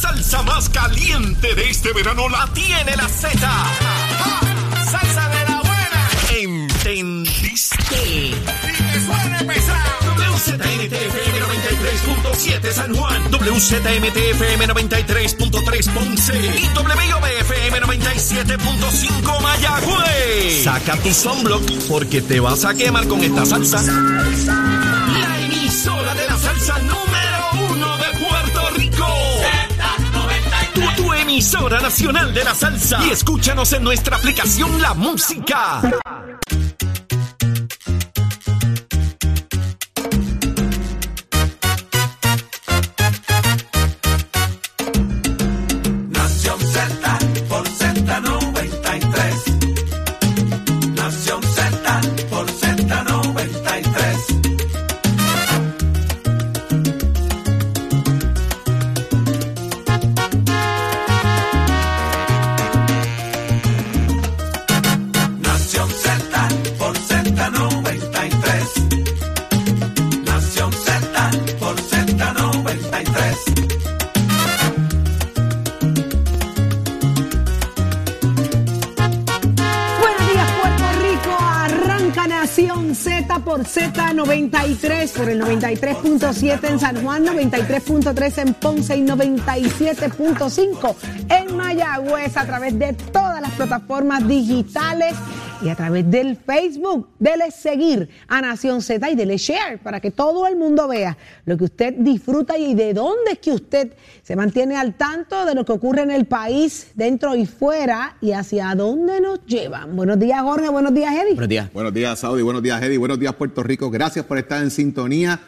salsa más caliente de este verano la tiene la Z. ¡Salsa de la buena! ¿Entendiste? ¡Y que! WZMTFM 93.7 San Juan, WZMTFM 93.3 Ponce y WIOBFM 97.5 Mayagüez. Saca tu sunblock porque te vas a quemar con esta salsa. La emisora de la salsa número emisora nacional de la salsa. Y escúchanos en nuestra aplicación La Música. Nación Z por Z93, por el 93.7 en San Juan, 93.3 en Ponce y 97.5 en Mayagüez a través de todas las plataformas digitales y a través del Facebook. Dele seguir a Nación Z y dele share para que todo el mundo vea lo que usted disfruta y de dónde es que usted se mantiene al tanto de lo que ocurre en el país, dentro y fuera y hacia dónde nos llevan. Buenos días, Jorge. Buenos días, Eddie. Buenos días. Buenos días, Saudi. Buenos días, Eddie. Buenos días, Puerto Rico. Gracias por estar en sintonía.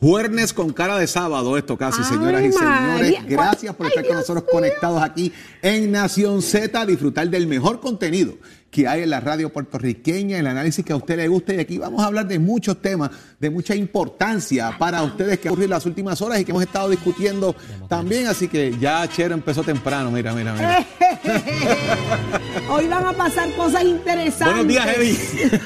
Juernes con cara de sábado, esto casi, Ay, señoras y señores. María. Gracias por Ay, estar con nosotros conectados aquí en Nación Z, a disfrutar del mejor contenido que hay en la radio puertorriqueña, el análisis que a usted le gusta. Y aquí vamos a hablar de muchos temas de mucha importancia para ustedes que han ocurrido en las últimas horas y que hemos estado discutiendo también. Así que ya Chero empezó temprano. Mira, mira, mira. Hoy van a pasar cosas interesantes. Buenos días, Eddie.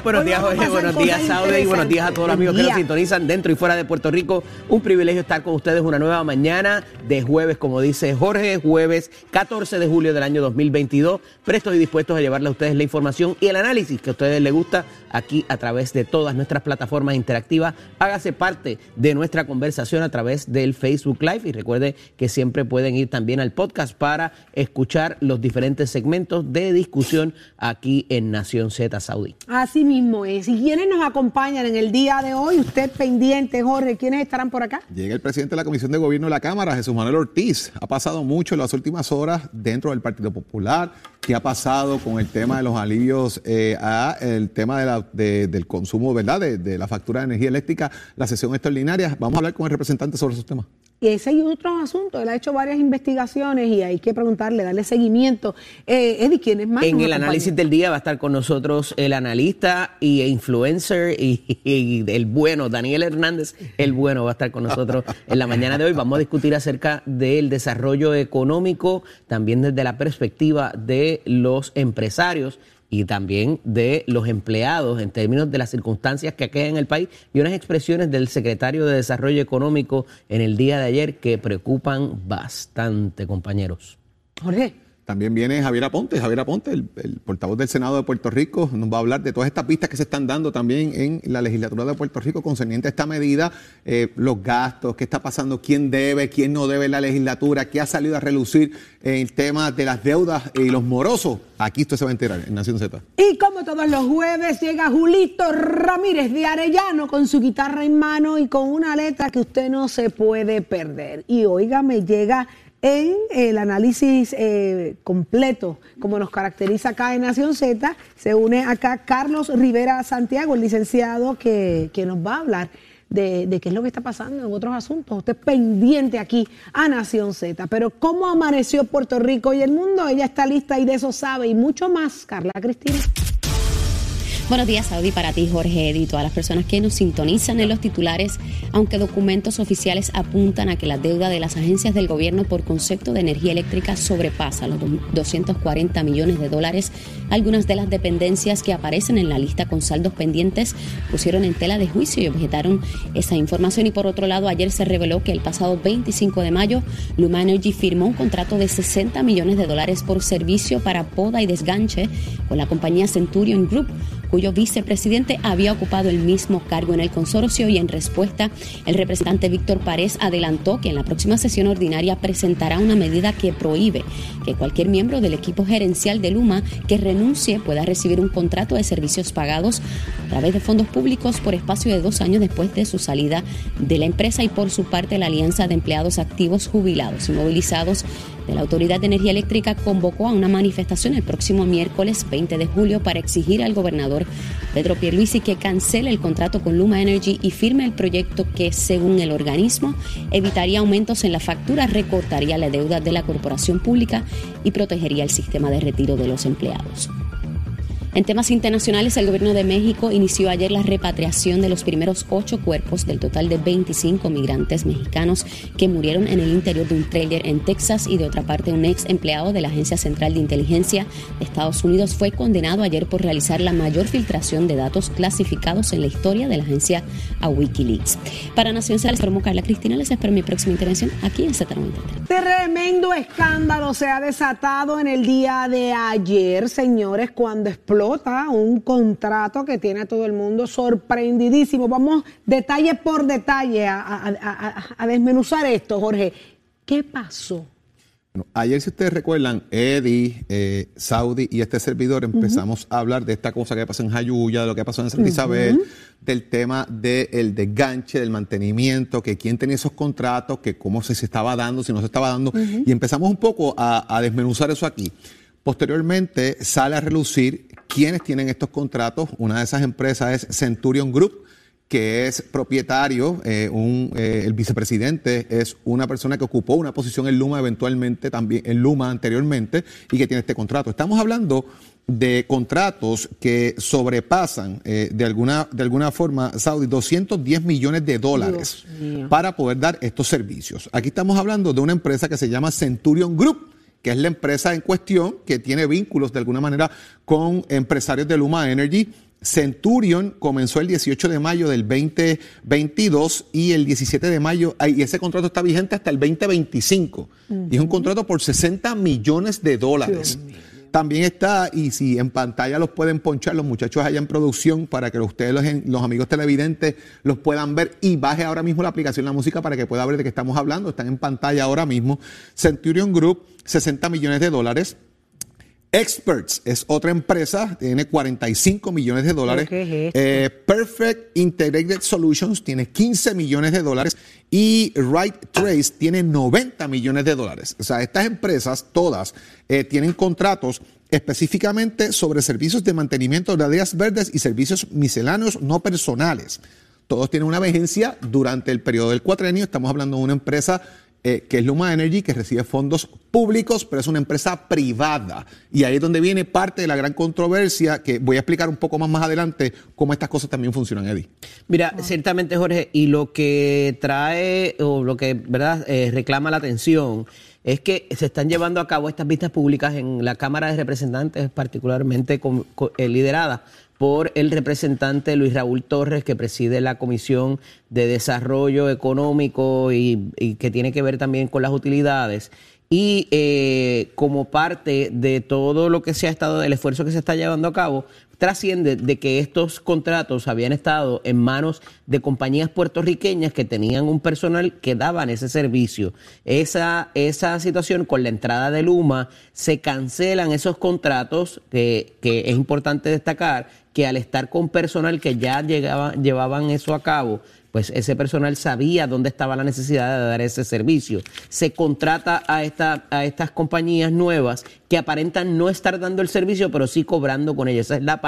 Buenos días, Jorge. Buenos días, Saudi. Y buenos días a todos los amigos que nos sintonizan dentro y fuera de Puerto Rico. Un privilegio estar con ustedes una nueva mañana de jueves, como dice Jorge, jueves 14 de julio del año 2022. Prestos y dispuestos a llevarle a ustedes la información y el análisis que a ustedes les gusta aquí a través de todas nuestras plataformas interactivas. Hágase parte de nuestra conversación a través del Facebook Live y recuerde que siempre pueden ir también al podcast para escuchar los diferentes segmentos de discusión aquí en Nación Z Saudí. Así mismo es. ¿Y quiénes nos acompañan en el día de hoy? Usted pendiente, Jorge. ¿Quiénes estarán por acá? Llega el presidente de la Comisión de Gobierno de la Cámara, Jesús Manuel Ortiz. Ha pasado mucho en las últimas horas dentro del Partido Popular. ¿Qué ha pasado con el tema de los alivios eh, a el tema de la- de- del consumo, verdad, de, de la factura de energía eléctrica, la sesión extraordinaria? Vamos a hablar con el representante sobre esos temas. Y ese y otros asuntos. Él ha hecho varias investigaciones y hay que preguntarle, darle seguimiento. Eh, Eddie, ¿quiénes más? En el análisis del día va a estar con nosotros el analista y influencer y, y el bueno, Daniel Hernández, el bueno va a estar con nosotros en la mañana de hoy. Vamos a discutir acerca del desarrollo económico, también desde la perspectiva de los empresarios y también de los empleados en términos de las circunstancias que aquejan el país y unas expresiones del secretario de Desarrollo Económico en el día de ayer que preocupan bastante, compañeros. Jorge. También viene Javier Aponte, Javier Aponte, el, portavoz del Senado de Puerto Rico, nos va a hablar de todas estas pistas que se están dando también en la legislatura de Puerto Rico concerniente a esta medida, eh, los gastos, qué está pasando, quién debe, quién no debe en la legislatura, qué ha salido a relucir en el tema de las deudas y los morosos. Aquí usted se va a enterar en Nación Z. Y como todos los jueves, llega Julito Ramírez de Arellano con su guitarra en mano y con una letra que usted no se puede perder. Y óigame, llega en el análisis eh, completo, como nos caracteriza acá en Nación Z, se une acá Carlos Rivera Santiago, el licenciado que, que nos va a hablar de, de qué es lo que está pasando en otros asuntos. Usted pendiente aquí a Nación Z. Pero cómo amaneció Puerto Rico y el mundo, ella está lista y de eso sabe y mucho más. Carla Cristina. Buenos días, Saudi, para ti, Jorge Eddy, y todas las personas que nos sintonizan en los titulares. Aunque documentos oficiales apuntan a que la deuda de las agencias del gobierno por concepto de energía eléctrica sobrepasa los 240 millones de dólares, algunas de las dependencias que aparecen en la lista con saldos pendientes pusieron en tela de juicio y objetaron esa información. Y por otro lado, ayer se reveló que el pasado 25 de mayo, Luma Energy firmó un contrato de 60 millones de dólares por servicio para poda y desganche con la compañía Centurion Group cuyo vicepresidente había ocupado el mismo cargo en el consorcio y en respuesta el representante Víctor Párez adelantó que en la próxima sesión ordinaria presentará una medida que prohíbe que cualquier miembro del equipo gerencial de Luma que renuncie pueda recibir un contrato de servicios pagados a través de fondos públicos por espacio de dos años después de su salida de la empresa y por su parte la Alianza de Empleados Activos Jubilados y Movilizados de la Autoridad de Energía Eléctrica convocó a una manifestación el próximo miércoles 20 de julio para exigir al gobernador Pedro Pierluisi que cancele el contrato con Luma Energy y firme el proyecto que, según el organismo, evitaría aumentos en la factura, recortaría la deuda de la corporación pública y protegería el sistema de retiro de los empleados. En temas internacionales, el gobierno de México inició ayer la repatriación de los primeros ocho cuerpos del total de 25 migrantes mexicanos que murieron en el interior de un tráiler en Texas y de otra parte un ex empleado de la Agencia Central de Inteligencia de Estados Unidos fue condenado ayer por realizar la mayor filtración de datos clasificados en la historia de la agencia a Wikileaks. Para Nación se les Carla Cristina. Les espero mi próxima intervención aquí en Z93. Tremendo escándalo se ha desatado en el día de ayer, señores, cuando explotó un contrato que tiene a todo el mundo sorprendidísimo. Vamos detalle por detalle a, a- a- a desmenuzar esto, Jorge. ¿Qué pasó? Bueno, ayer, si ustedes recuerdan, Eddie, eh, Saudi y este servidor empezamos a hablar de esta cosa que pasó en Jayuya, de lo que pasó en Santa Isabel, del tema del desganche, del mantenimiento, que quién tenía esos contratos, que cómo se, se estaba dando, si no se estaba dando, y empezamos un poco a, a desmenuzar eso aquí. Posteriormente sale a relucir quiénes tienen estos contratos. Una de esas empresas es Centurion Group, que es propietario, eh, un, eh, el vicepresidente es una persona que ocupó una posición en Luma eventualmente, también en Luma anteriormente, y que tiene este contrato. Estamos hablando de contratos que sobrepasan eh, de, alguna, de alguna forma, Saudi, 210 millones de dólares para poder dar estos servicios. Aquí estamos hablando de una empresa que se llama Centurion Group que es la empresa en cuestión que tiene vínculos de alguna manera con empresarios de Luma Energy. Centurion comenzó el 18 de mayo del 2022 y el 17 de mayo, ay, y ese contrato está vigente hasta el 2025. Y es un contrato por 60 millones de dólares. También está, y si en pantalla los pueden ponchar los muchachos allá en producción para que ustedes, los, amigos televidentes, los puedan ver y baje ahora mismo la aplicación La Música para que pueda ver de qué estamos hablando. Están en pantalla ahora mismo. Centurion Group, 60 millones de dólares. Experts es otra empresa, tiene 45 millones de dólares. Eh, Perfect Integrated Solutions tiene 15 millones de dólares y Right Trace tiene 90 millones de dólares. O sea, estas empresas todas eh, tienen contratos específicamente sobre servicios de mantenimiento de áreas verdes y servicios misceláneos no personales. Todos tienen una vigencia durante el periodo del cuatrenio. Estamos hablando de una empresa eh, que es Luma Energy, que recibe fondos públicos, pero es una empresa privada. Y ahí es donde viene parte de la gran controversia, que voy a explicar un poco más más adelante cómo estas cosas también funcionan, Eddie. Mira, ciertamente, Jorge, y lo que trae, o lo que, ¿verdad?, Eh, reclama la atención es que se están llevando a cabo estas vistas públicas en la Cámara de Representantes, particularmente eh, liderada por el representante Luis Raúl Torres, que preside la Comisión de Desarrollo Económico y, que tiene que ver también con las utilidades. Y eh, como parte de todo lo que se ha estado, el esfuerzo que se está llevando a cabo, trasciende de que estos contratos habían estado en manos de compañías puertorriqueñas que tenían un personal que daban ese servicio. Esa, esa situación con la entrada de Luma se cancelan esos contratos que, que es importante destacar que al estar con personal que ya llevaban eso a cabo, pues ese personal sabía dónde estaba la necesidad de dar ese servicio. Se contrata a, a estas compañías nuevas que aparentan no estar dando el servicio, pero sí cobrando con ellas. Esa es la,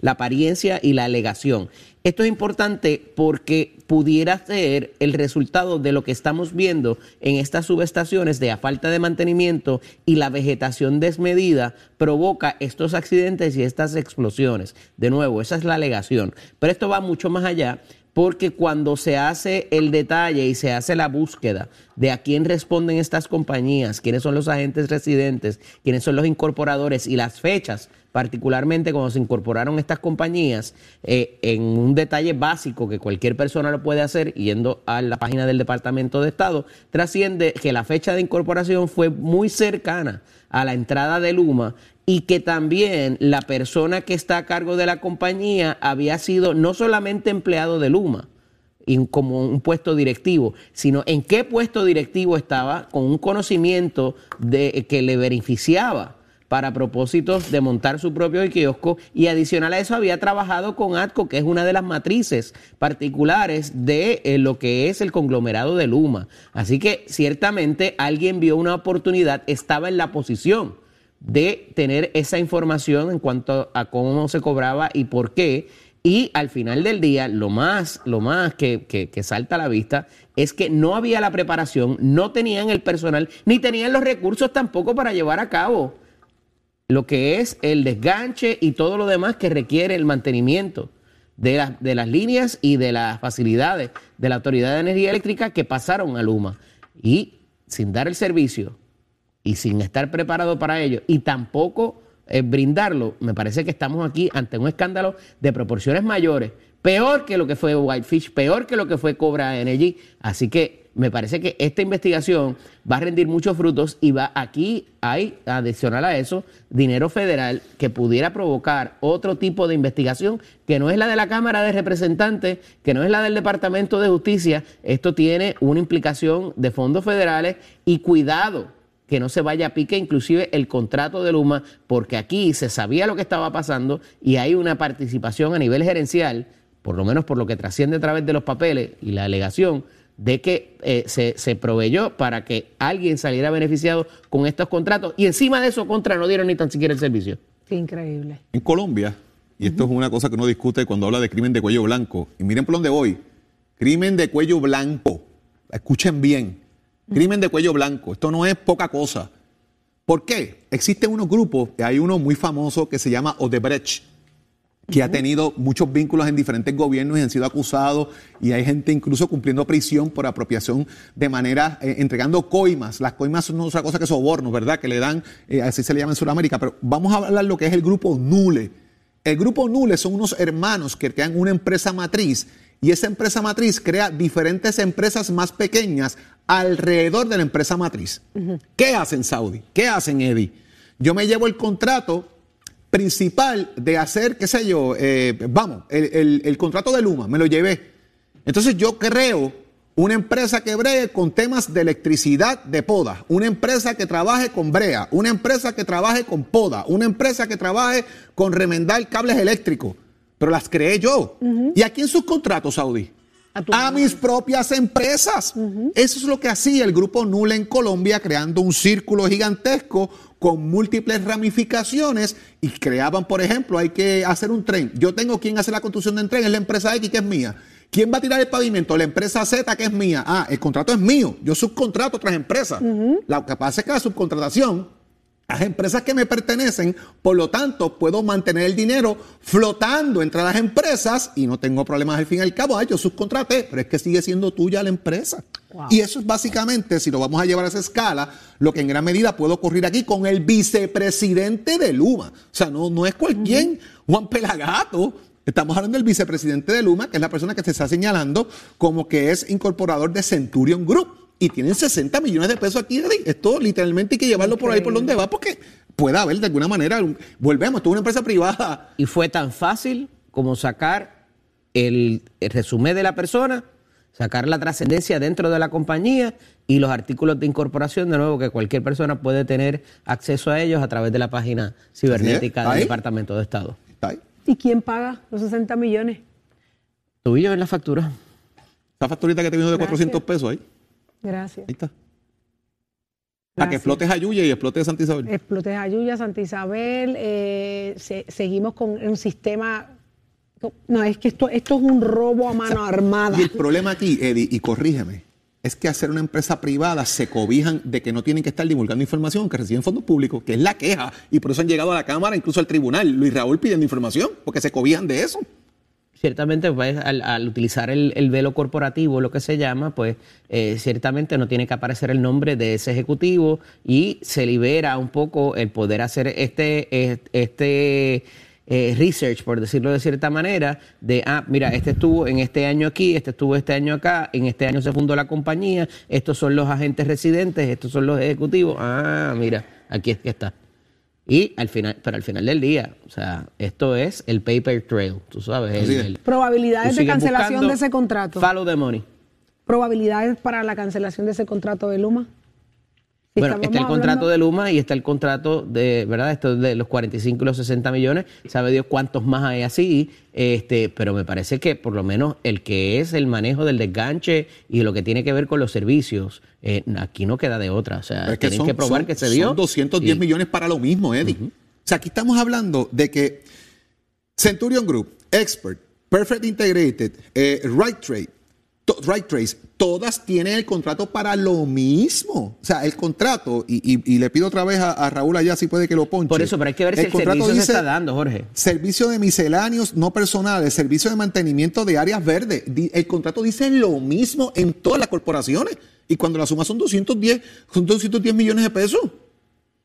la apariencia y la alegación. Esto es importante porque pudiera ser el resultado de lo que estamos viendo en estas subestaciones de falta de mantenimiento y la vegetación desmedida provoca estos accidentes y estas explosiones. De nuevo, esa es la alegación. Pero esto va mucho más allá porque cuando se hace el detalle y se hace la búsqueda de a quién responden estas compañías, quiénes son los agentes residentes, quiénes son los incorporadores y las fechas, particularmente cuando se incorporaron estas compañías, eh, en un detalle básico que cualquier persona lo puede hacer yendo a la página del Departamento de Estado, trasciende que la fecha de incorporación fue muy cercana a la entrada de Luma y que también la persona que está a cargo de la compañía había sido no solamente empleado de Luma, como un puesto directivo, sino en qué puesto directivo estaba con un conocimiento de que le beneficiaba para propósitos de montar su propio kiosco y adicional a eso había trabajado con ATCO, que es una de las matrices particulares de eh, lo que es el conglomerado de Luma. Así que ciertamente alguien vio una oportunidad, estaba en la posición de tener esa información en cuanto a cómo se cobraba y por qué. Y al final del día, lo más, lo más que, que- que salta a la vista es que no había la preparación, no tenían el personal, ni tenían los recursos tampoco para llevar a cabo lo que es el desganche y todo lo demás que requiere el mantenimiento de, las- de las líneas y de las facilidades de la Autoridad de Energía Eléctrica que pasaron a Luma. Y sin dar el servicio y sin estar preparado para ello y tampoco eh, brindarlo, me parece que estamos aquí ante un escándalo de proporciones mayores, peor que lo que fue Whitefish, peor que lo que fue Cobra Energy. Así que me parece que esta investigación va a rendir muchos frutos y va aquí hay adicional a eso dinero federal que pudiera provocar otro tipo de investigación que no es la de la Cámara de Representantes, que no es la del Departamento de Justicia. Esto tiene una implicación de fondos federales y cuidado que no se vaya a pique inclusive el contrato de Luma, porque aquí se sabía lo que estaba pasando y hay una participación a nivel gerencial, por lo menos por lo que trasciende a través de los papeles y la alegación, de que eh, se, se proveyó para que alguien saliera beneficiado con estos contratos y encima de eso contra no dieron ni tan siquiera el servicio. Qué increíble. En Colombia, y esto es una cosa que uno discute cuando habla de crimen de cuello blanco, y miren por dónde voy, crimen de cuello blanco, escuchen bien, crimen de cuello blanco, esto no es poca cosa. ¿Por qué? Existen unos grupos, hay uno muy famoso que se llama Odebrecht, que ha tenido muchos vínculos en diferentes gobiernos y han sido acusados y hay gente incluso cumpliendo prisión por apropiación de manera, eh, entregando coimas. Las coimas son otra cosa que sobornos, ¿verdad? Que le dan, eh, así se le llama en Sudamérica, pero vamos a hablar lo que es el grupo Nule. El grupo Nule son unos hermanos que crean una empresa matriz y esa empresa matriz crea diferentes empresas más pequeñas alrededor de la empresa matriz. ¿Qué hacen Saudi? ¿Qué hacen Eddie? Yo me llevo el contrato principal de hacer, qué sé yo, eh, vamos, el, el- el contrato de Luma, me lo llevé. Entonces yo creo una empresa que bregue con temas de electricidad de poda, una empresa que trabaje con brea, una empresa que trabaje con poda, una empresa que trabaje con remendar cables eléctricos, pero las creé yo. ¿Y a quién sus contratos, Saudi? A mis propias empresas. Eso es lo que hacía el grupo Nula en Colombia, creando un círculo gigantesco con múltiples ramificaciones y creaban, por ejemplo, hay que hacer un tren. Yo tengo quien hace la construcción del tren, es la empresa X que es mía. ¿Quién va a tirar el pavimento? La empresa Z que es mía. Ah, el contrato es mío. Yo subcontrato a otras empresas. Lo que pasa es que la subcontratación las empresas que me pertenecen, por lo tanto, puedo mantener el dinero flotando entre las empresas y no tengo problemas al fin y al cabo. Ay, yo subcontraté, pero es que sigue siendo tuya la empresa. Y eso es básicamente, si lo vamos a llevar a esa escala, lo que en gran medida puede ocurrir aquí con el vicepresidente de Luma. O sea, no, no es cualquier Juan Pelagato. Estamos hablando del vicepresidente de Luma, que es la persona que se está señalando como que es incorporador de Centurion Group. Y tienen 60 millones de pesos aquí. Esto literalmente hay que llevarlo por ahí por donde va, porque puede haber de alguna manera, volvemos, esto es una empresa privada. Y fue tan fácil como sacar el, el resumen de la persona, sacar la trascendencia dentro de la compañía y los artículos de incorporación, de nuevo, que cualquier persona puede tener acceso a ellos a través de la página cibernética del ahí. Departamento de Estado. Está ahí. ¿Y quién paga los 60 millones? Tú y yo en la factura. Esa facturita que te vino de Gracias. 400 pesos ahí. Gracias. Ahí está. Para que explotes a Yuya y explotes Santa Isabel. Explotes Ayuya, Santa Isabel, eh, se- seguimos con un sistema. No, es que esto, esto es un robo a mano armada. Y el problema aquí, Eddie, y corrígeme, es que hacer una empresa privada se cobijan de que no tienen que estar divulgando información, que reciben fondos públicos, que es la queja. Y por eso han llegado a la Cámara, incluso al tribunal. Luis Raúl pidiendo información, porque se cobijan de eso. Ciertamente, pues, al, al utilizar el, el velo corporativo, lo que se llama, pues eh, ciertamente no tiene que aparecer el nombre de ese ejecutivo y se libera un poco el poder hacer este, este eh, research, por decirlo de cierta manera, de, ah, mira, este estuvo en este año aquí, este estuvo este año acá, en este año se fundó la compañía, estos son los agentes residentes, estos son los ejecutivos, ah, mira, aquí está. Y al final, pero al final del día, o sea, esto es el paper trail, tú sabes. el- Probabilidades tú de cancelación de ese contrato. Follow the money. Probabilidades para la cancelación de ese contrato de Luma. Si bueno, está el hablando- contrato de Luma y está el contrato de, ¿verdad? Esto de los 45 y los 60 millones. Sabe Dios cuántos más hay así. Este, pero me parece que por lo menos el que es el manejo del desganche y lo que tiene que ver con los servicios, eh, aquí no queda de otra. O sea, es que tienen son, que probar son- que se dio. son 210 y- millones para lo mismo, Eddie. O sea, aquí estamos hablando de que Centurion Group, Expert, Perfect Integrated, eh, Right Trade, Right Trace, todas tienen el contrato para lo mismo. O sea, el contrato, y, y- y le pido otra vez a, a Raúl allá si puede que lo ponche. Por eso, pero hay que ver si el contrato servicio se dice está dando, Jorge. Servicio de misceláneos no personales, servicio de mantenimiento de áreas verdes. El contrato dice lo mismo en todas las corporaciones. Y cuando la suma son 210, son 210 millones de pesos.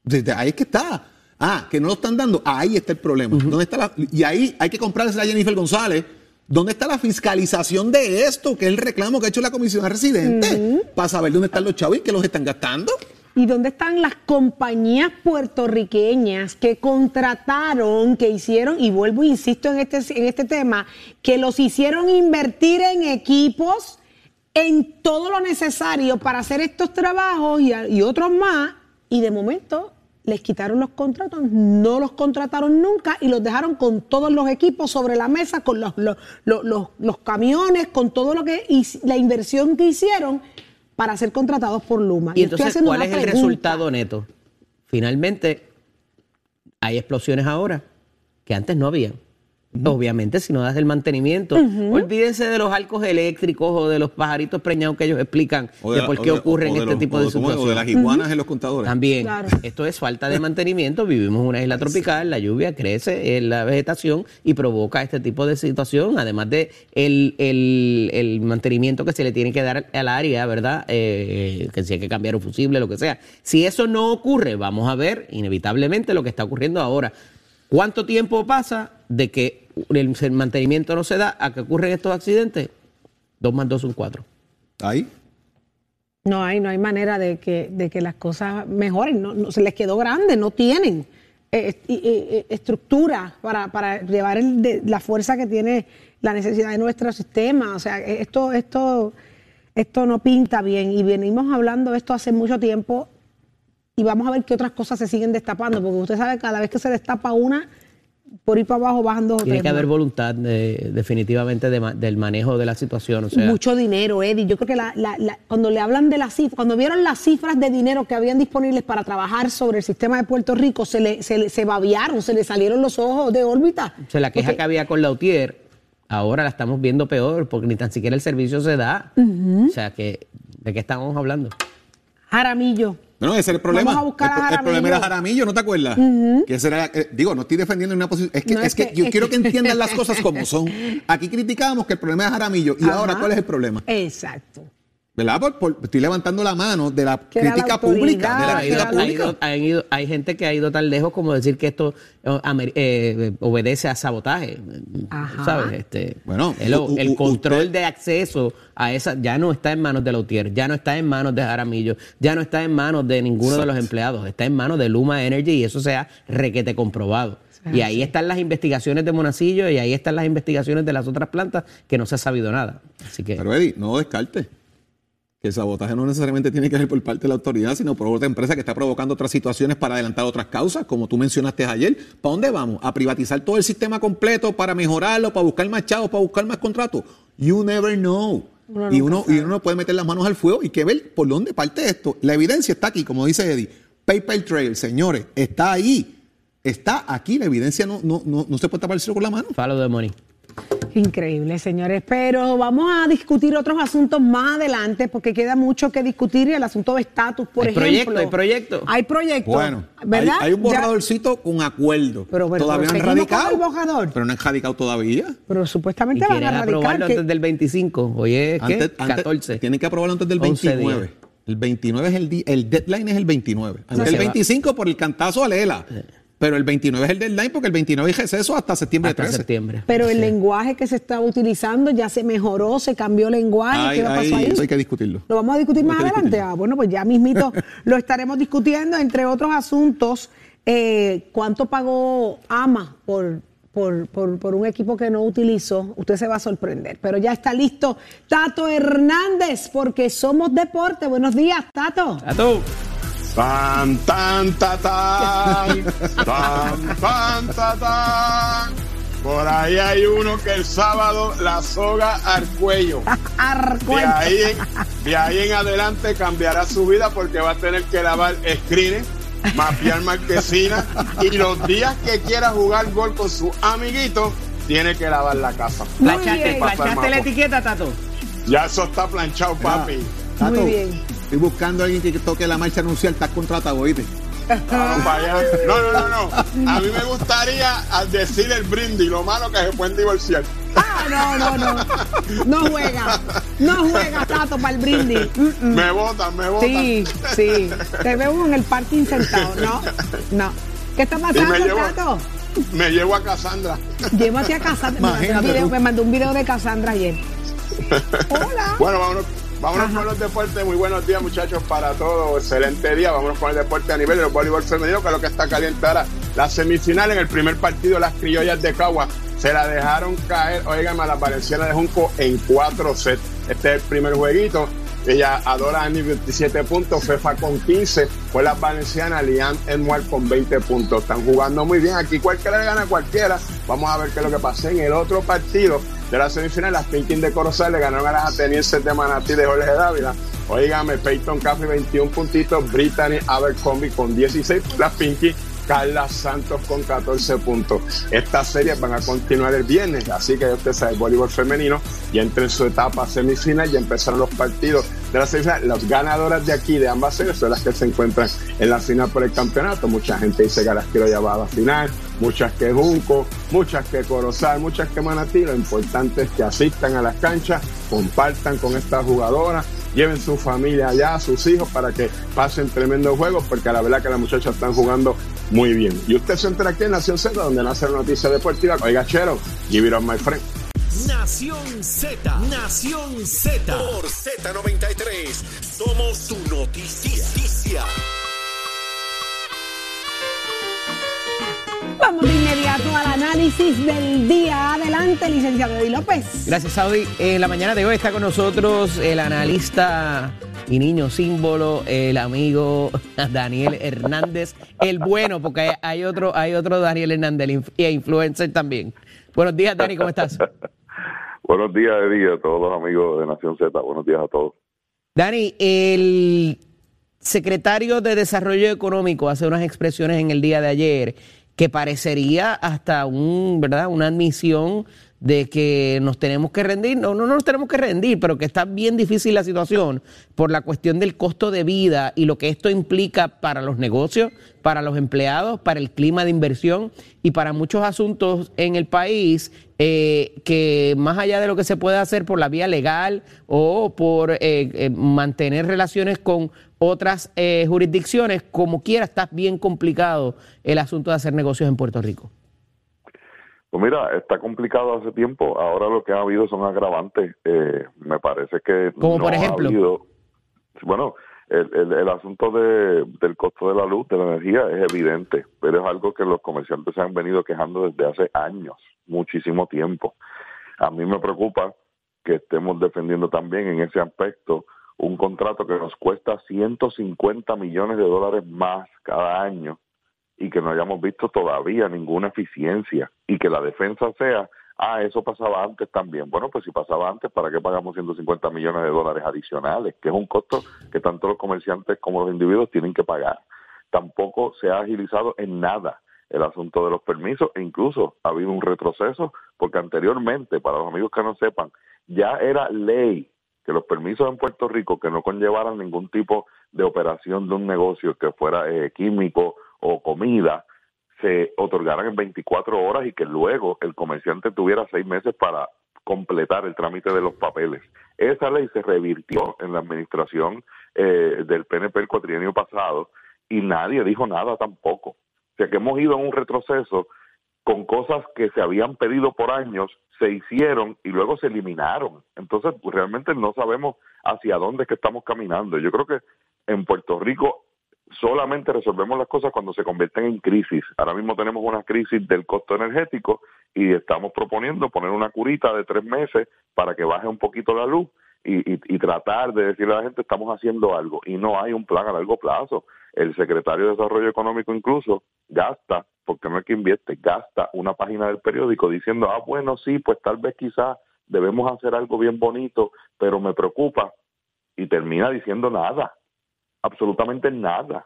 Desde ahí es que está. Ah, que no lo están dando. Ahí está el problema. ¿Dónde está la- y ahí hay que comprarse a Jennifer González. ¿Dónde está la fiscalización de esto? Que es el reclamo que ha hecho la comisión residente. Para saber dónde están los chavos y que los están gastando. ¿Y dónde están las compañías puertorriqueñas que contrataron, que hicieron, y vuelvo e insisto en este, en este tema, que los hicieron invertir en equipos, en todo lo necesario para hacer estos trabajos y otros más, y de momento les quitaron los contratos, no los contrataron nunca y los dejaron con todos los equipos sobre la mesa, con los, los, los- los- camiones, con todo lo que, la inversión que hicieron para ser contratados por Luma. Y entonces, ¿cuál es el resultado neto? Finalmente, hay explosiones ahora que antes no había. Obviamente, si no das el mantenimiento, olvídense de los arcos eléctricos o de los pajaritos preñados que ellos explican de, por qué de- ocurren este los- tipo de situaciones. O de las iguanas en los contadores. También, Claro. esto es falta de mantenimiento. Vivimos en una isla tropical, la lluvia crece en la vegetación y provoca este tipo de situación, además de el, el- el mantenimiento que se le tiene que dar al área, ¿verdad? Eh, que si hay que cambiar un fusible, lo que sea. Si eso no ocurre, vamos a ver inevitablemente lo que está ocurriendo ahora. ¿Cuánto tiempo pasa de que el mantenimiento no se da a que ocurren estos accidentes? Dos más dos son cuatro. Ahí. No hay, no hay manera de que, de que las cosas mejoren. No, no- se les quedó grande, no tienen eh, eh, estructura para, para llevar el de- la fuerza que tiene la necesidad de nuestro sistema. O sea, eh, esto, esto, esto no pinta bien. Y venimos hablando de esto hace mucho tiempo y vamos a ver qué otras cosas se siguen destapando, porque usted sabe que cada vez que se destapa una, por ir para abajo bajan dos o Tiene tres que haber voluntad de- definitivamente de del manejo de la situación. O sea, mucho dinero, Eddie. Yo creo que la- la- la- cuando le hablan de las cifras, cuando vieron las cifras de dinero que habían disponibles para trabajar sobre el sistema de Puerto Rico, se le, se, le- se babiaron, se le salieron los ojos de órbita. O sea, la queja Porque- que había con Lautier, ahora la estamos viendo peor porque ni tan siquiera el servicio se da. O sea, que ¿de qué estamos hablando? Jaramillo. Bueno, ese era el problema. Vamos a buscar el, problema era Jaramillo. ¿no te acuerdas? Que ese era, eh, digo, no estoy defendiendo en una posición. Es que, No, es es que, que- yo es quiero que- que entiendan las cosas como son. Aquí criticábamos que el problema es Jaramillo. ¿Y Ajá. ahora cuál es el problema? Exacto. ¿Verdad? Por- por- estoy levantando la mano de la Que era la crítica pública. De la ido- crítica ha ido- ido- hay gente que ha ido tan lejos como decir que esto eh, amer- eh, obedece a sabotaje. Ajá. ¿Sabes? Este, Bueno, el, control usted- de acceso a esa ya no está en manos de Lautier, ya no está en manos de Jaramillo, ya no está en manos de ninguno de los empleados, está en manos de Luma Energy y eso se ha requete comprobado. Y ahí están las investigaciones de Monacillo y ahí están las investigaciones de las otras plantas que no se ha sabido nada. Así que Pero Eddie, no descarte. Que el sabotaje no necesariamente tiene que ser por parte de la autoridad, sino por otra empresa que está provocando otras situaciones para adelantar otras causas, como tú mencionaste ayer. ¿Para dónde vamos? ¿A privatizar todo el sistema completo para mejorarlo, para buscar más chavos, para buscar más contratos? You never know. Uno y, uno, y uno no puede meter las manos al fuego y que ver por dónde parte esto. La evidencia está aquí, como dice Eddie. Paper trail, señores, está ahí. Está aquí, la evidencia no, no, no, no se puede tapar el cielo con la mano. Follow the money. Increíble, señores. Pero vamos a discutir otros asuntos más adelante porque queda mucho que discutir y el asunto de estatus, por Hay ejemplo. proyecto, hay proyecto. Hay proyectos. Bueno, ¿verdad? Hay, hay un Ya- borradorcito con acuerdo. Pero, pero, todavía no han radicado. el borrador. Pero no han radicado todavía. pero Y supuestamente van a radicar. aprobarlo que- antes del 25. Hoy es, ¿qué? Antes- antes- 14. Tienen que aprobarlo antes del 11 29. días. El 29 es el día, el deadline es el 29. Antes se el va. 25 por el cantazo a Lela. Pero el 29 es el deadline porque el 29 es receso hasta septiembre Hasta 13. septiembre. Pero el Sí. lenguaje que se está utilizando ya se mejoró, se cambió el lenguaje. Ay, ¿Qué va a pasar ay, ahí? eso hay que discutirlo. Lo vamos a discutir más adelante. discutirlo. Ah, bueno, pues ya mismito lo estaremos discutiendo, entre otros asuntos. eh, ¿Cuánto pagó AMA por, por, por, por un equipo que no utilizó? Usted se va a sorprender. Pero ya está listo Tato Hernández, porque somos deporte. Buenos días, Tato. Tato. Tan, tan, ta, tan, tan, tan, ta, tan. Por ahí hay uno que el sábado la soga al cuello. De ahí, en- de ahí en adelante cambiará su vida porque va a tener que lavar screenes, mapear marquesina y los días que quiera jugar gol con su amiguito, tiene que lavar la casa. Muy ¿Plachaste, bien. plachaste la etiqueta, Tato? Ya eso está planchado, papi. Tato, Muy bien. Estoy buscando a alguien que toque la marcha anuncial. Estás contratado, ¿oíste? Allá. No, no, no, no. A mí me gustaría al decir el brindis, lo malo que se pueden divorciar. Ah, no, no, no. No juega. No juega, Tato, para el brindis. Mm, mm. Me votan, me votan. Sí, sí. Te veo en el parking sentado, ¿no? No. ¿Qué está pasando, me llevo, Tato? me llevo a Cassandra. Llévate a Cassandra. Me mandó, un Imagínate video, tú. me mandó un video de Cassandra ayer. Hola. Bueno, vámonos, vámonos Ajá. con los deportes. Muy buenos días, muchachos, para todos. Excelente día. Vámonos con el deporte a nivel del voleibol femenino, que es lo que está caliente ahora. La semifinal en el primer partido, las criollas de Cagua se la dejaron caer, oigan, a las valencianas de Junco en cuatro sets. Este es el primer jueguito. Ella adora a 27 puntos, Fefa con 15, fue la valenciana Lian Enmual con 20 puntos. Están jugando muy bien. Aquí cualquiera le gana a cualquiera. Vamos a ver qué es lo que pasa en el otro partido de la semifinal. Las Pinkin de Corozal le ganaron a las atenienses de Manatí de Jorge Dávila. Óigame, Peyton Caffrey 21 puntitos, Brittany Abercrombie con 16, las Pinky Carla Santos con 14 puntos. Estas series van a continuar el viernes, así que ya usted sabe, el voleibol femenino ya entra en su etapa semifinal, ya empezaron los partidos de la semifinal. Las ganadoras de aquí, de ambas series, son las que se encuentran en la final por el campeonato. Mucha gente dice que las quiero llevar a la final, muchas que Junco, muchas que Corozal, muchas que Manatí. Lo importante es que asistan a las canchas, compartan con estas jugadoras, lleven su familia allá, sus hijos, para que pasen tremendos juegos, porque la verdad que las muchachas están jugando muy bien. Y usted se entra aquí en Nación Z, donde nace la noticia deportiva. Oiga, Chero, give it up, my friend. Nación Z, Nación Z. Por Z93, somos su noticia. Vamos de inmediato al análisis del día. Adelante, licenciado Eddie López. Gracias, Saudi. En la mañana de hoy está con nosotros el analista y niño símbolo, el amigo Daniel Hernández, el bueno, porque hay, otro, hay otro Daniel Hernández, el influencer también. Buenos días, Dani, ¿cómo estás? Buenos días, Eddie, a todos los amigos de Nación Z. Buenos días a todos. Dani, el secretario de Desarrollo Económico hace unas expresiones en el día de ayer que parecería hasta un, ¿verdad? una admisión de que nos tenemos que rendir, no, no nos tenemos que rendir, pero que está bien difícil la situación por la cuestión del costo de vida y lo que esto implica para los negocios, para los empleados, para el clima de inversión y para muchos asuntos en el país eh, que más allá de lo que se puede hacer por la vía legal o por eh, eh, mantener relaciones con otras eh, jurisdicciones, como quiera, está bien complicado el asunto de hacer negocios en Puerto Rico. Pues mira, está complicado hace tiempo. Ahora lo que ha habido son agravantes. Eh, me parece que. Como no por ha ejemplo. habido- bueno, el, el, el asunto de, del costo de la luz, de la energía, es evidente, pero es algo que los comerciantes se han venido quejando desde hace años, muchísimo tiempo. A mí me preocupa que estemos defendiendo también en ese aspecto un contrato que nos cuesta 150 millones de dólares más cada año y que no hayamos visto todavía ninguna eficiencia y que la defensa sea ah, eso pasaba antes también. Bueno, pues si pasaba antes, ¿para qué pagamos 150 millones de dólares adicionales? Que es un costo que tanto los comerciantes como los individuos tienen que pagar. Tampoco se ha agilizado en nada el asunto de los permisos e incluso ha habido un retroceso porque anteriormente, para los amigos que no sepan, ya era ley que los permisos en Puerto Rico que no conllevaran ningún tipo de operación de un negocio que fuera eh, químico o comida, se otorgaran en 24 horas y que luego el comerciante tuviera seis meses para completar el trámite de los papeles. Esa ley se revirtió en la administración eh, del PNP el cuatrienio pasado y nadie dijo nada tampoco. O sea que hemos ido en un retroceso con cosas que se habían pedido por años, se hicieron y luego se eliminaron. Entonces, pues, realmente no sabemos hacia dónde es que estamos caminando. Yo creo que en Puerto Rico solamente resolvemos las cosas cuando se convierten en crisis. Ahora mismo tenemos una crisis del costo energético y estamos proponiendo poner una curita de tres meses para que baje un poquito la luz y, y, tratar de decirle a la gente estamos haciendo algo y no hay un plan a largo plazo. El secretario de Desarrollo Económico incluso gasta, porque no es que invierte, gasta una página del periódico diciendo, ah, bueno, sí, pues tal vez quizás debemos hacer algo bien bonito, pero me preocupa y termina diciendo nada absolutamente nada.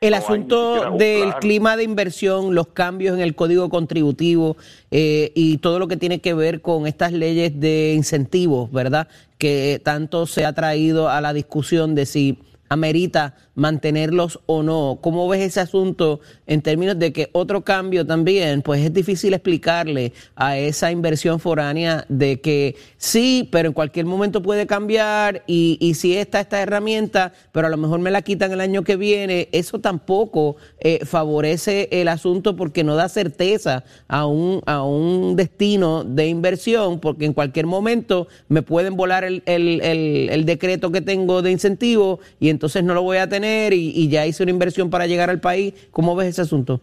El asunto del clima de inversión, los cambios en el código contributivo eh, y todo lo que tiene que ver con estas leyes de incentivos, ¿verdad? Que tanto se ha traído a la discusión de si amerita mantenerlos o no. ¿Cómo ves ese asunto en términos de que otro cambio también, pues es difícil explicarle a esa inversión foránea de que sí, pero en cualquier momento puede cambiar y, y si está esta herramienta, pero a lo mejor me la quitan el año que viene, eso tampoco eh, favorece el asunto porque no da certeza a un, a un destino de inversión, porque en cualquier momento me pueden volar el, el, el, el decreto que tengo de incentivo y entonces no lo voy a tener y, ya hice una inversión para llegar al país. ¿Cómo ves ese asunto?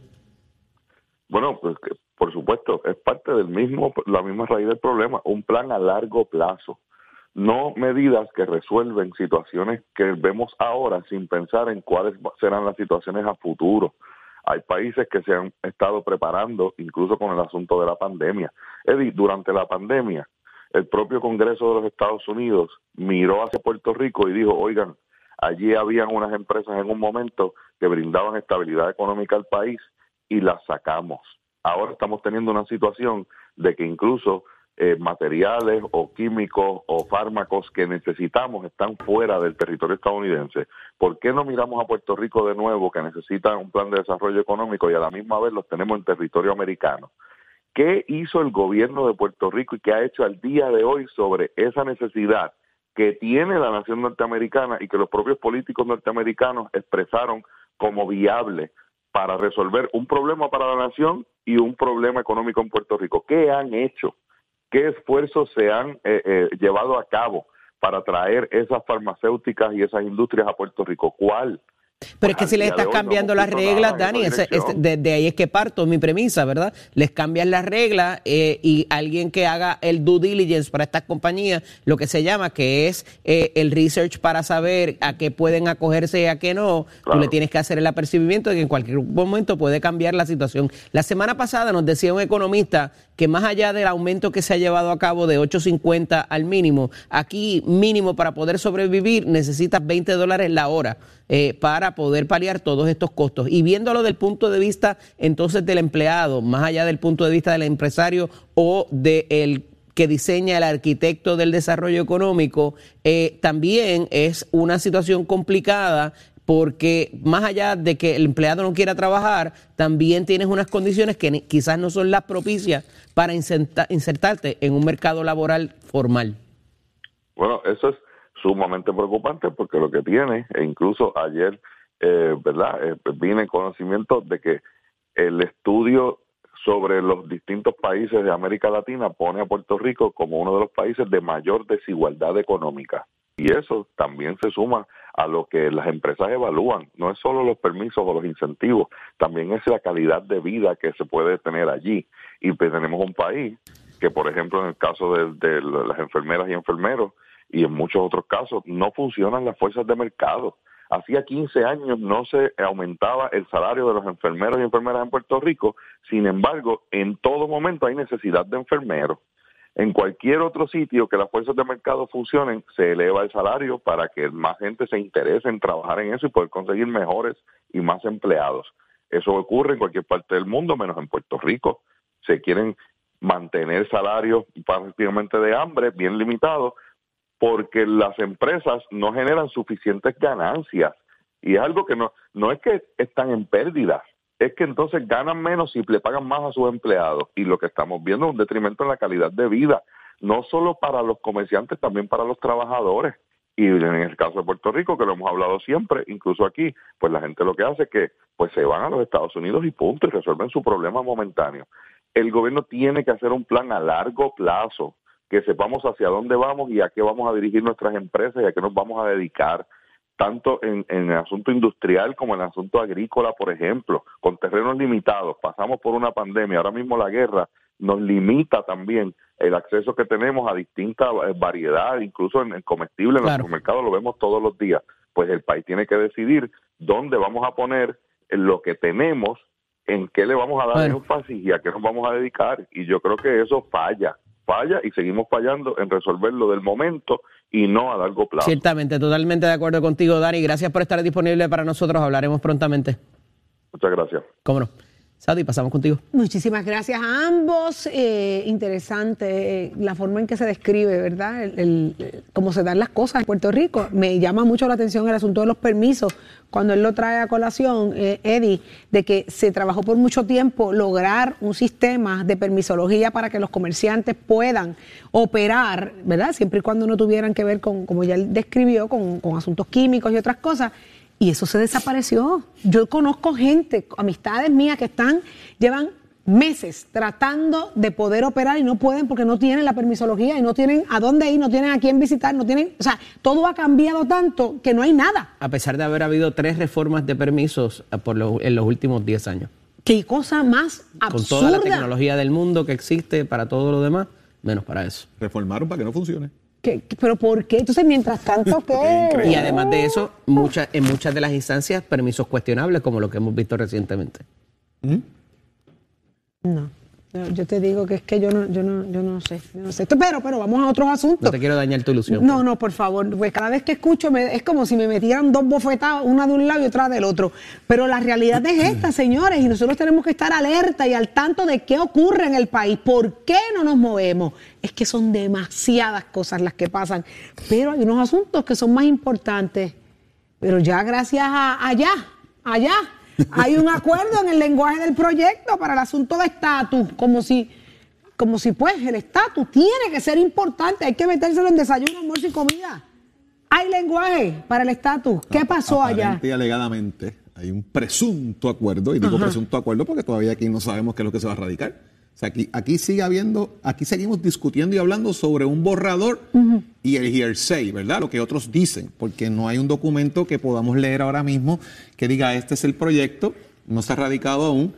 Bueno, pues por supuesto, es parte del mismo, la misma raíz del problema, un plan a largo plazo, no medidas que resuelven situaciones que vemos ahora sin pensar en cuáles serán las situaciones a futuro. Hay países que se han estado preparando incluso con el asunto de la pandemia. Eddie, durante la pandemia, el propio Congreso de los Estados Unidos miró hacia Puerto Rico y dijo, oigan, Allí habían unas empresas en un momento que brindaban estabilidad económica al país y las sacamos. Ahora estamos teniendo una situación de que incluso eh, materiales o químicos o fármacos que necesitamos están fuera del territorio estadounidense. ¿Por qué no miramos a Puerto Rico de nuevo que necesita un plan de desarrollo económico y a la misma vez los tenemos en territorio americano? ¿Qué hizo el gobierno de Puerto Rico y qué ha hecho al día de hoy sobre esa necesidad que tiene la nación norteamericana y que los propios políticos norteamericanos expresaron como viable para resolver un problema para la nación y un problema económico en Puerto Rico. ¿Qué han hecho? ¿Qué esfuerzos se han eh, eh, llevado a cabo para traer esas farmacéuticas y esas industrias a Puerto Rico? ¿Cuál? Pero es que si les estás cambiando las reglas, Dani, de, ahí es que parto mi premisa, ¿verdad? Les cambian las reglas eh, y alguien que haga el due diligence para estas compañías, lo que se llama, que es eh, el research para saber a qué pueden acogerse y a qué no, tú le tienes que hacer el apercibimiento de que en cualquier momento puede cambiar la situación. La semana pasada nos decía un economista que más allá del aumento que se ha llevado a cabo de 8.50 al mínimo, aquí mínimo para poder sobrevivir necesitas 20 dólares la hora. Eh, para poder paliar todos estos costos. Y viéndolo del punto de vista entonces del empleado, más allá del punto de vista del empresario o del que diseña el arquitecto del desarrollo económico, eh, también es una situación complicada porque más allá de que el empleado no quiera trabajar, también tienes unas condiciones que quizás no son las propicias para insertarte en un mercado laboral formal. Bueno, eso es sumamente preocupante porque lo que tiene, e incluso ayer, eh, ¿verdad? Eh, vine en conocimiento de que el estudio sobre los distintos países de América Latina pone a Puerto Rico como uno de los países de mayor desigualdad económica. Y eso también se suma a lo que las empresas evalúan. No es solo los permisos o los incentivos, también es la calidad de vida que se puede tener allí. Y pues tenemos un país que, por ejemplo, en el caso de las enfermeras y enfermeros, y en muchos otros casos no funcionan las fuerzas de mercado. Hacía 15 años no se aumentaba el salario de los enfermeros y enfermeras en Puerto Rico, sin embargo, en todo momento hay necesidad de enfermeros. En cualquier otro sitio que las fuerzas de mercado funcionen, se eleva el salario para que más gente se interese en trabajar en eso y poder conseguir mejores y más empleados. Eso ocurre en cualquier parte del mundo, menos en Puerto Rico. Se quieren mantener salarios prácticamente de hambre, bien limitados, porque las empresas no generan suficientes ganancias. Y es algo que no, no es que están en pérdida, es que entonces ganan menos y le pagan más a sus empleados. Y lo que estamos viendo es un detrimento en la calidad de vida, no solo para los comerciantes, también para los trabajadores. Y en el caso de Puerto Rico, que lo hemos hablado siempre, incluso aquí, pues la gente lo que hace es que pues se van a los Estados Unidos y punto, y resuelven su problema momentáneo. El gobierno tiene que hacer un plan a largo plazo que sepamos hacia dónde vamos y a qué vamos a dirigir nuestras empresas y a qué nos vamos a dedicar, tanto en, en el asunto industrial como en el asunto agrícola, por ejemplo, con terrenos limitados. Pasamos por una pandemia, ahora mismo la guerra nos limita también el acceso que tenemos a distintas eh, variedades, incluso en, comestibles, en Claro. los mercados lo vemos todos los días. Pues el país tiene que decidir dónde vamos a poner lo que tenemos, en qué le vamos a dar Bueno. énfasis y a qué nos vamos a dedicar. Y yo creo que eso falla, falla y seguimos fallando en resolverlo del momento y no a largo plazo. Ciertamente, totalmente de acuerdo contigo, Dani. Gracias por estar disponible para nosotros. Hablaremos prontamente. Muchas gracias. ¿Cómo no? Saudi, pasamos contigo. Muchísimas gracias a ambos. Eh, interesante eh, la forma en que se describe, ¿verdad? El, cómo se dan las cosas en Puerto Rico. Me llama mucho la atención el asunto de los permisos. Cuando él lo trae a colación, eh, Eddie, de que se trabajó por mucho tiempo lograr un sistema de permisología para que los comerciantes puedan operar, ¿verdad? Siempre y cuando no tuvieran que ver con, como ya él describió, con asuntos químicos y otras cosas. Y eso se desapareció. Yo conozco gente, amistades mías que están, llevan meses tratando de poder operar y no pueden porque no tienen la permisología y no tienen a dónde ir, no tienen a quién visitar, no tienen, o sea, todo ha cambiado tanto que no hay nada. A pesar de haber habido tres reformas de permisos por los- en los últimos 10 años. Qué cosa más absurda. Con toda la tecnología del mundo que existe para todo lo demás, menos para eso. Reformaron para que no funcione. ¿Qué- qué- pero ¿por qué? Entonces, mientras tanto, ¿qué? Y además de eso, muchas, en muchas de las instancias, permisos cuestionables, como lo que hemos visto recientemente. No. Yo, te digo que es que yo no, yo no, yo no sé, yo no sé. Pero, pero vamos a otros asuntos. No te quiero dañar tu ilusión. No, no, por favor, pues cada vez que escucho me- es como si me metieran dos bofetadas, una de un lado y otra del otro. Pero la realidad es esta, señores, y nosotros tenemos que estar alerta y al tanto de qué ocurre en el país, por qué no nos movemos. Es que son demasiadas cosas las que pasan, pero hay unos asuntos que son más importantes. Pero ya gracias a allá, allá, hay un acuerdo en el lenguaje del proyecto para el asunto de estatus, como si como si pues el estatus tiene que ser importante, hay que metérselo en desayuno, almuerzo y comida. Hay lenguaje para el estatus. ¿Qué pasó allá? Y alegadamente hay un presunto acuerdo, y digo presunto acuerdo porque todavía aquí no sabemos qué es lo que se va a radicar. O sea, aquí, aquí sigue habiendo, aquí seguimos discutiendo y hablando sobre un borrador y el hearsay, ¿verdad? Lo que otros dicen, porque no hay un documento que podamos leer ahora mismo que diga este es el proyecto, no se ha radicado aún,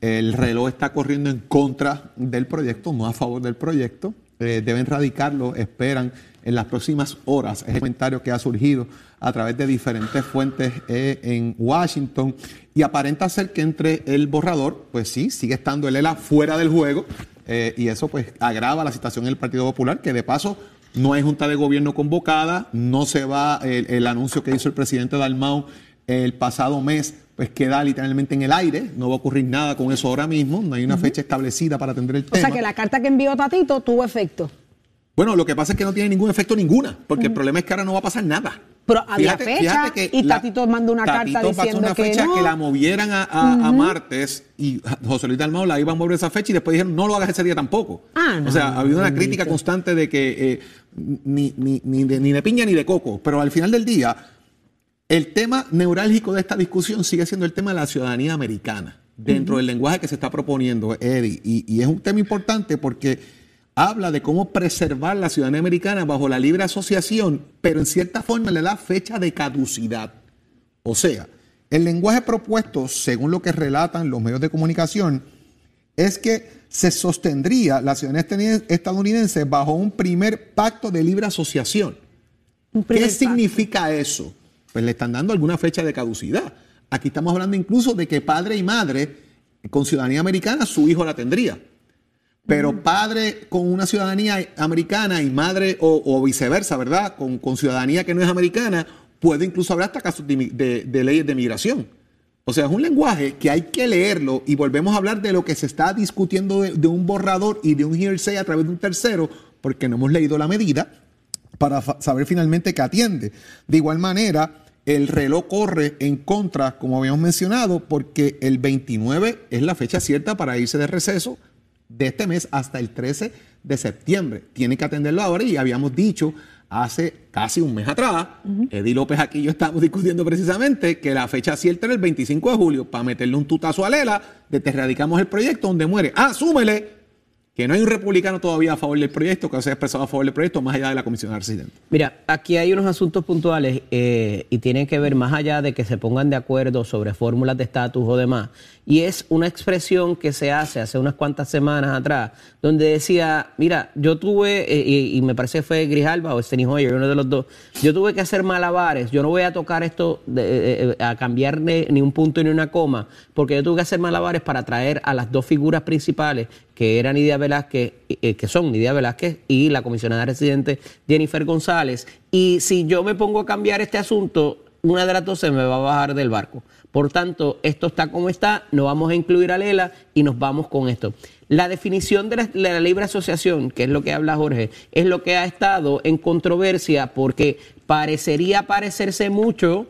el reloj está corriendo en contra del proyecto, no a favor del proyecto, eh, deben radicarlo, esperan en las próximas horas. Es el comentario que ha surgido a través de diferentes fuentes eh, en Washington y aparenta ser que entre el borrador, pues sí, sigue estando el ELA fuera del juego eh, y eso pues agrava la situación en el Partido Popular, que de paso no hay junta de gobierno convocada, no se va el, el anuncio que hizo el presidente Dalmau el pasado mes, pues queda literalmente en el aire, no va a ocurrir nada con eso ahora mismo, no hay una fecha establecida para atender el O tema. sea que la carta que envió Tatito tuvo efecto. Bueno, lo que pasa es que no tiene ningún efecto ninguna, porque el problema es que ahora no va a pasar nada. Pero había fecha y Tatito mandó una carta Tatito pasó diciendo una que fecha no. que la movieran a, a- a martes y José Luis Dalmau la iba a mover esa fecha y después dijeron no lo hagas ese día tampoco. Ah, no, o sea, ha habido una crítica constante de que eh, ni, ni, ni, de, ni de piña ni de coco, pero al final del día el tema neurálgico de esta discusión sigue siendo el tema de la ciudadanía americana, dentro del lenguaje que se está proponiendo, Eddie. Y, y es un tema importante porque habla de cómo preservar la ciudadanía americana bajo la libre asociación, pero en cierta forma le da fecha de caducidad. O sea, el lenguaje propuesto, según lo que relatan los medios de comunicación, es que se sostendría la ciudadanía estadounidense bajo un primer pacto de libre asociación. ¿Qué significa eso? pues le están dando alguna fecha de caducidad. Aquí estamos hablando incluso de que padre y madre con ciudadanía americana, su hijo la tendría. Pero padre con una ciudadanía americana y madre, o, o viceversa, ¿verdad? Con, con ciudadanía que no es americana, puede incluso hablar hasta casos de, de- de leyes de migración. O sea, es un lenguaje que hay que leerlo y volvemos a hablar de lo que se está discutiendo de, de un borrador y de un hearsay a través de un tercero, porque no hemos leído la medida para saber finalmente qué atiende. De igual manera, el reloj corre en contra, como habíamos mencionado, porque el 29 es la fecha cierta para irse de receso de este mes hasta el 13 de septiembre. Tiene que atenderlo ahora y habíamos dicho hace casi un mes atrás, Eddie López aquí y yo estábamos discutiendo precisamente que la fecha cierta era el 25 de julio para meterle un tutazo a Lela de te erradicamos el proyecto donde muere. Ah, súmele que no hay un republicano todavía a favor del proyecto, que se haya expresado a favor del proyecto, más allá de la comisionada residente. Mira, aquí hay unos asuntos puntuales eh, y tienen que ver más allá de que se pongan de acuerdo sobre fórmulas de estatus o demás. Y es una expresión que se hace hace unas cuantas semanas atrás, donde decía, mira, yo tuve, eh, y, me parece que fue Grijalba o Steny Hoyer, uno de los dos, yo tuve que hacer malabares, yo no voy a tocar esto, de- eh, a cambiar ni, ni un punto ni una coma, porque yo tuve que hacer malabares para traer a las dos figuras principales que eran Nidia Velázquez, eh, que son Nidia Velázquez y la comisionada residente Jennifer González. Y si yo me pongo a cambiar este asunto, una de las dos se me va a bajar del barco. Por tanto, esto está como está, no vamos a incluir a Lela y nos vamos con esto. La definición de la, de la libre asociación, que es lo que habla Jorge, es lo que ha estado en controversia porque parecería parecerse mucho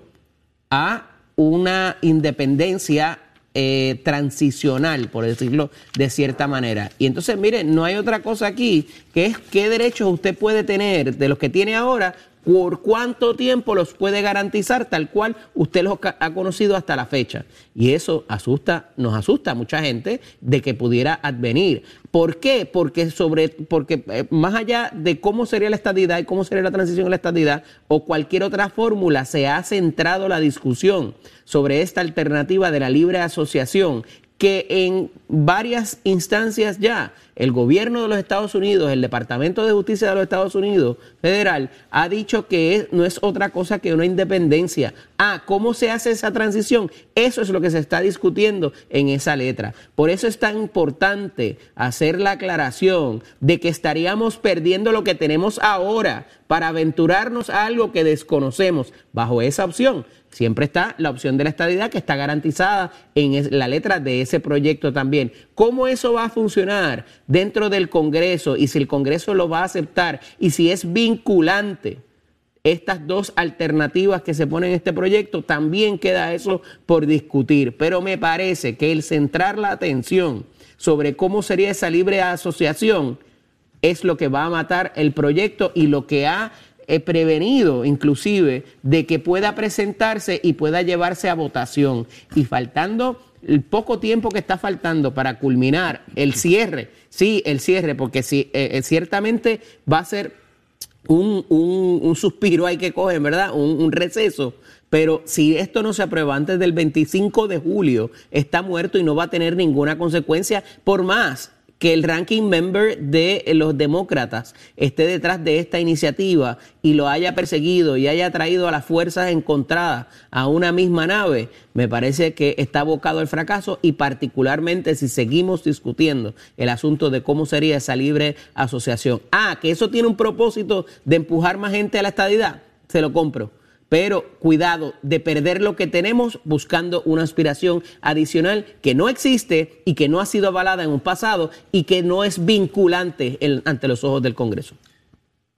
a una independencia eh, transicional, por decirlo de cierta manera. Y entonces, mire, no hay otra cosa aquí que es qué derechos usted puede tener de los que tiene ahora, por cuánto tiempo los puede garantizar tal cual usted los ha conocido hasta la fecha. Y eso asusta, nos asusta a mucha gente de que pudiera advenir. ¿Por qué? Porque sobre, porque eh, más allá de cómo sería la estadidad y cómo sería la transición a la estadidad o cualquier otra fórmula, se ha centrado la discusión sobre esta alternativa de la libre asociación que en varias instancias ya el gobierno de los Estados Unidos, el Departamento de Justicia de los Estados Unidos federal, ha dicho que no es otra cosa que una independencia. Ah, ¿cómo se hace esa transición? Eso es lo que se está discutiendo en esa letra. Por eso es tan importante hacer la aclaración de que estaríamos perdiendo lo que tenemos ahora para aventurarnos a algo que desconocemos bajo esa opción. Siempre está la opción de la estadidad que está garantizada en la letra de ese proyecto también. ¿Cómo eso va a funcionar dentro del Congreso y si el Congreso lo va a aceptar y si es vinculante? Estas dos alternativas que se ponen en este proyecto, también queda eso por discutir. Pero me parece que el centrar la atención sobre cómo sería esa libre asociación es lo que va a matar el proyecto y lo que ha eh, prevenido inclusive de que pueda presentarse y pueda llevarse a votación. Y faltando el poco tiempo que está faltando para culminar el cierre, sí, el cierre, porque sí, eh, eh, ciertamente va a ser un, un- un suspiro hay que coger, ¿verdad? Un, un receso. Pero si esto no se aprueba antes del 25 de julio, está muerto y no va a tener ninguna consecuencia, por más que el ranking member de los demócratas esté detrás de esta iniciativa y lo haya perseguido y haya traído a las fuerzas encontradas a una misma nave, me parece que está abocado al fracaso y particularmente si seguimos discutiendo el asunto de cómo sería esa libre asociación. Ah, que eso tiene un propósito de empujar más gente a la estadidad, se lo compro. Pero cuidado de perder lo que tenemos buscando una aspiración adicional que no existe y que no ha sido avalada en un pasado y que no es vinculante en- ante los ojos del Congreso.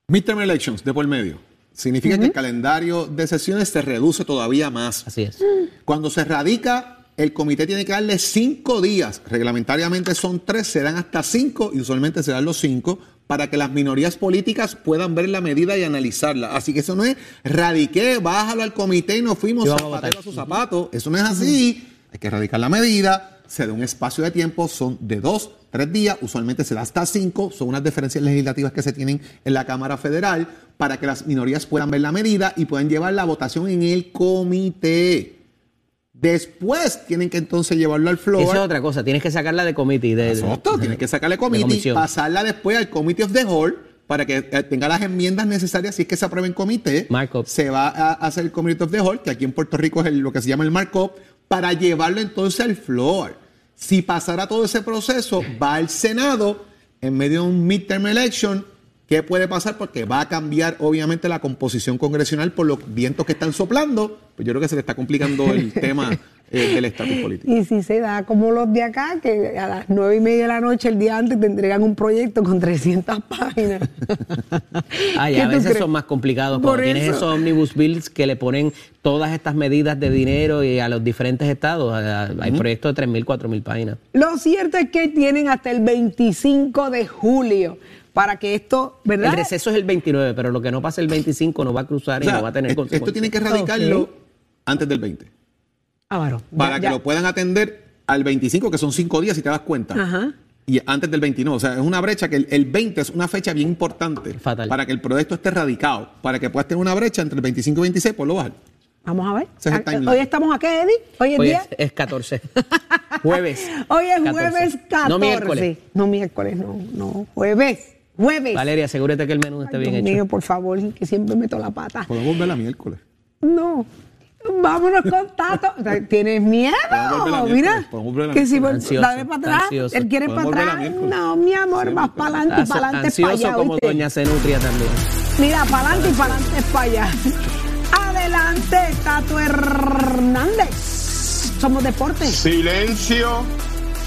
Midterm elections de por medio. Significa que el calendario de sesiones se reduce todavía más. Así es. Cuando se radica, el comité tiene que darle cinco días. Reglamentariamente son tres, se dan hasta cinco y usualmente se dan los cinco para que las minorías políticas puedan ver la medida y analizarla. Así que eso no es radiqué, bájalo al comité y nos fuimos a a sus zapatos. Eso no es así. Hay que radicar la medida, se da un espacio de tiempo, son de dos, tres días, usualmente se da hasta cinco, son unas diferencias legislativas que se tienen en la Cámara Federal para que las minorías puedan ver la medida y puedan llevar la votación en el comité. Después tienen que entonces llevarlo al floor. Esa es otra cosa, tienes que sacarla de comité. De, Exacto, tienes que sacarle de committee, comisión. pasarla después al Committee of the Whole para que eh, tenga las enmiendas necesarias si es que se aprueba en comité. Markup. Se va a hacer el Community of the Whole, que aquí en Puerto Rico es el- lo que se llama el markup, para llevarlo entonces al floor. Si pasara todo ese proceso, va al Senado en medio de un midterm election. ¿Qué puede pasar? Porque va a cambiar obviamente la composición congresional por los vientos que están soplando. Pues yo creo que se le está complicando el tema eh, del estatus político. Y si se da como los de acá, que a las nueve y media de la noche el día antes te entregan un proyecto con 300 páginas. Ay, ¿Qué a veces crees? son más complicados Por cuando tienes eso. esos omnibus bills que le ponen todas estas medidas de dinero y a los diferentes estados. A- a- Hay proyectos de 3.000, 4.000 páginas. Lo cierto es que tienen hasta el 25 de julio para que esto, ¿verdad? El receso es el 29, pero lo que no pasa el 25 no va a cruzar O y no va a tener esto- tienen que radicarlo Ok. antes del 20. Ah, bueno, para ya- que ya. lo puedan atender al 25, que son cinco días, si te das cuenta. Ajá. Y antes del 29. O sea, es una brecha que el, el 20 es una fecha bien importante Fatal. para que el proyecto esté radicado. Para que puedas tener una brecha entre el 25 y 26, pues lo bajar. Vamos a ver. Es Ah. Hoy estamos aquí, Eddie. Hoy es Hoy día. es, es 14. Jueves. Hoy es 14. jueves 14. No miércoles. No, miércoles, no, no. Jueves. Jueves. Valeria, asegúrate que el menú Ay, esté bien Dios hecho. mío, por favor, que siempre meto la pata. Podemos verla miércoles. No. Vámonos con Tato. ¿Tienes miedo? Podemos verla Mira. miércoles, podemos verla Que si dale para atrás. ansioso. Él quiere para atrás. No, mi amor, vas para adelante y para adelante para ansioso allá. como ¿oíste? Doña Zenutria también. Mira, para adelante y para adelante para allá. Adelante, Tato Hernández. Somos deportes. Silencio,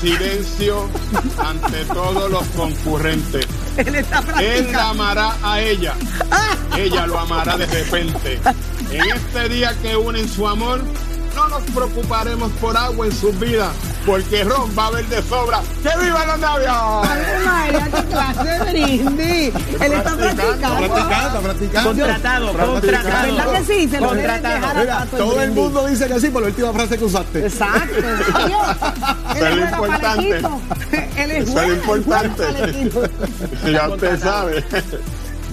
silencio ante todos los concurrentes. Él está Él la amará a ella. Ella lo amará de repente. En este día que unen su amor, no nos preocuparemos por agua en sus vidas, porque ron va a haber de sobra. ¡Que viva los novios! Ave María, qué clase de brindis. Él está practicando. Practicando, practicando. Contratado, contratado. ¿Verdad que sí? Se lo Contratado. Mira, todo el mundo dice que sí por la última frase que usaste. Exacto. Eso es lo importante. Él es Eso es bueno, juega importante. para el equipo. Ya usted sabe.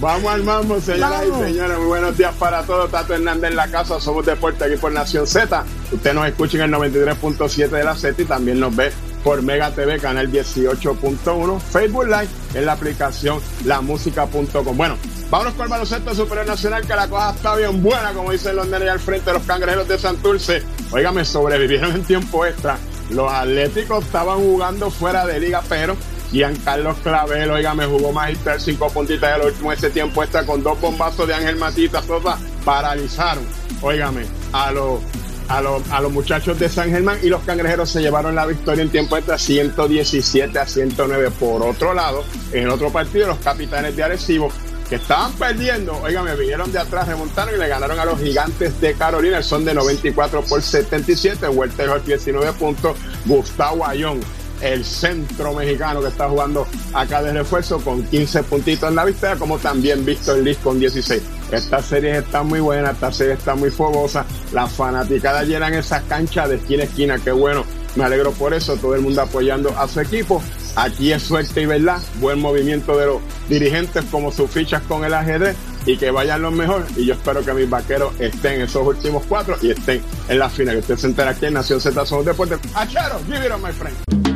Vamos al mambo, señoras Vamos. y señores. Muy buenos días para todos. Tato Hernández en la casa. Somos Deporte aquí por Nación Z. Usted nos escucha en el 93.7 de la Z y también nos ve por Mega TV, canal 18.1, Facebook Live, en la aplicación lamusica.com. Bueno, vámonos con el baloncesto superior nacional, que la cosa está bien buena, como dicen los nenes al frente de los cangrejeros de Santurce. Óigame, sobrevivieron en tiempo extra. Los atléticos estaban jugando fuera de liga, pero Giancarlo Clavel, óigame, jugó magistral, cinco puntitas del último ese tiempo extra con dos bombazos de Ángel Matita Sosa, paralizaron, óigame, a los a los, a los muchachos de San Germán y los cangrejeros se llevaron la victoria en tiempo extra 117 a 109. Por otro lado, en otro partido, los capitanes de Arecibo que estaban perdiendo, oígame, vinieron de atrás, remontaron y le ganaron a los gigantes de Carolina, son de 94 por 77, Walter Hort 19 puntos, Gustavo Ayón, el centro mexicano que está jugando acá de refuerzo con 15 puntitos en la victoria, como también Víctor Liz con 16. Esta serie está muy buena, esta serie está muy fogosa, las fanaticadas llenan esas canchas de esquina a esquina, qué bueno, me alegro por eso, todo el mundo apoyando a su equipo. Aquí es suerte y verdad, buen movimiento de los dirigentes como sus fichas con el ajedrez y que vayan los mejor. Y yo espero que mis vaqueros estén en esos últimos cuatro y estén en la final. Que usted se entera aquí en Nación Z Somos Deportes. Achero, give it on my friend.